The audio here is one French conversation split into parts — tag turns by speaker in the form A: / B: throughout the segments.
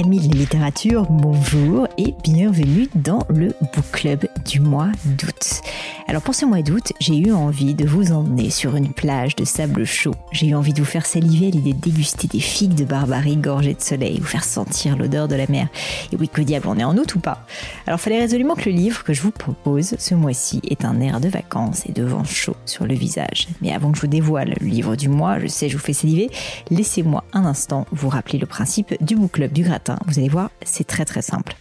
A: Amis de littérature, bonjour et bienvenue dans le Book Club du mois d'août. Alors pour ce mois d'août, j'ai eu envie de vous emmener sur une plage de sable chaud. J'ai eu envie de vous faire saliver à l'idée de déguster des figues de Barbarie gorgées de soleil, vous faire sentir l'odeur de la mer. Et oui, que diable, on est en août ou pas? Alors fallait résolument que le livre que je vous propose ce mois-ci est un air de vacances et de vent chaud sur le visage. Mais avant que je vous dévoile le livre du mois, je sais, je vous fais saliver, laissez-moi un instant vous rappeler le principe du Book Club du gratin. Vous allez voir, c'est très très simple.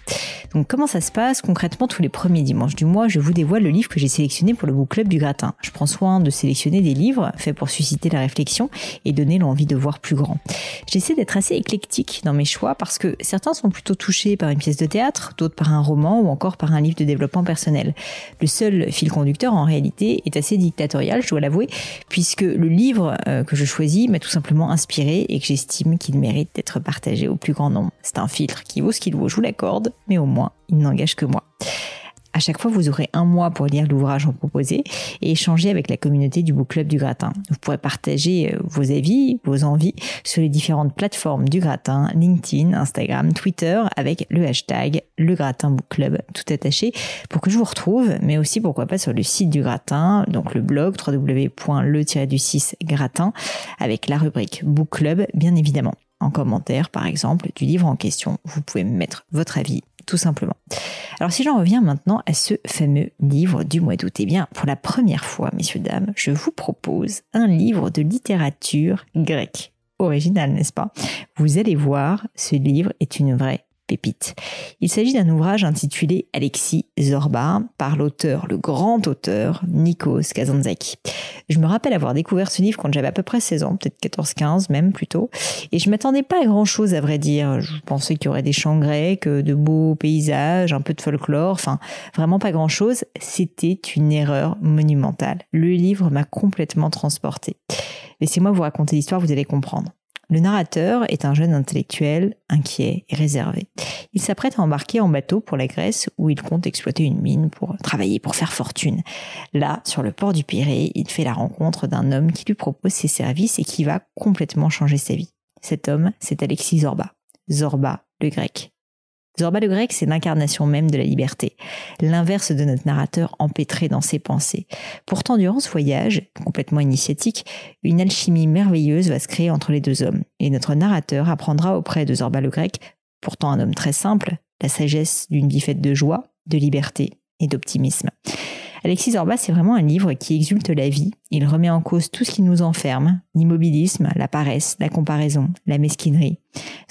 A: Donc comment ça se passe Concrètement, tous les premiers dimanches du mois, je vous dévoile le livre que j'ai sélectionné pour le book club du gratin. Je prends soin de sélectionner des livres faits pour susciter la réflexion et donner l'envie de voir plus grand. J'essaie d'être assez éclectique dans mes choix parce que certains sont plutôt touchés par une pièce de théâtre, d'autres par un roman ou encore par un livre de développement personnel. Le seul fil conducteur en réalité est assez dictatorial, je dois l'avouer, puisque le livre euh, que je choisis m'a tout simplement inspiré et que j'estime qu'il mérite d'être partagé au plus grand nombre. C'est un filtre qui vaut ce qu'il vaut, je vous l'accorde, mais au moins il n'engage que moi. À chaque fois, vous aurez un mois pour lire l'ouvrage en proposé et échanger avec la communauté du Book Club du Gratin. Vous pourrez partager euh, vos avis, vos envies sur les différentes plateformes du Gratin, LinkedIn, Instagram, Twitter, avec le hashtag le Gratin Book Club tout attaché pour que je vous retrouve, mais aussi pourquoi pas sur le site du Gratin, donc le blog www.le-du6 gratin avec la rubrique Book Club, bien évidemment en commentaire, par exemple, du livre en question. Vous pouvez mettre votre avis, tout simplement. Alors si j'en reviens maintenant à ce fameux livre du mois d'août, eh bien, pour la première fois, messieurs, dames, je vous propose un livre de littérature grecque. Original, n'est-ce pas? Vous allez voir, ce livre est une vraie Il s'agit d'un ouvrage intitulé Alexis Zorba par l'auteur, le grand auteur Nikos Kazantzakis. Je me rappelle avoir découvert ce livre quand j'avais à peu près 16 ans, peut-être 14-15 même plutôt, et je m'attendais pas à grand chose à vrai dire. Je pensais qu'il y aurait des chants grecs, de beaux paysages, un peu de folklore, enfin vraiment pas grand chose. C'était une erreur monumentale. Le livre m'a complètement transporté. Laissez-moi vous raconter l'histoire, vous allez comprendre. Le narrateur est un jeune intellectuel inquiet et réservé. Il s'apprête à embarquer en bateau pour la Grèce où il compte exploiter une mine pour travailler, pour faire fortune. Là, sur le port du Pirée, il fait la rencontre d'un homme qui lui propose ses services et qui va complètement changer sa vie. Cet homme, c'est Alexis Zorba. Zorba, le grec. Zorba le grec, c'est l'incarnation même de la liberté, l'inverse de notre narrateur empêtré dans ses pensées. Pourtant, durant ce voyage, complètement initiatique, une alchimie merveilleuse va se créer entre les deux hommes, et notre narrateur apprendra auprès de Zorba le grec, pourtant un homme très simple, la sagesse d'une vie faite de joie, de liberté et d'optimisme. Alexis Zorba, c'est vraiment un livre qui exulte la vie. Il remet en cause tout ce qui nous enferme, l'immobilisme, la paresse, la comparaison, la mesquinerie.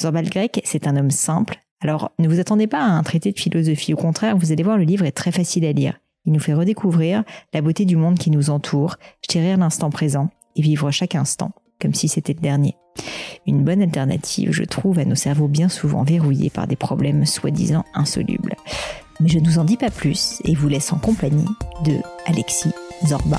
A: Zorba le grec, c'est un homme simple, alors, ne vous attendez pas à un traité de philosophie. Au contraire, vous allez voir, le livre est très facile à lire. Il nous fait redécouvrir la beauté du monde qui nous entoure, chérir l'instant présent et vivre chaque instant comme si c'était le dernier. Une bonne alternative, je trouve, à nos cerveaux bien souvent verrouillés par des problèmes soi-disant insolubles. Mais je ne vous en dis pas plus et vous laisse en compagnie de Alexis Zorba.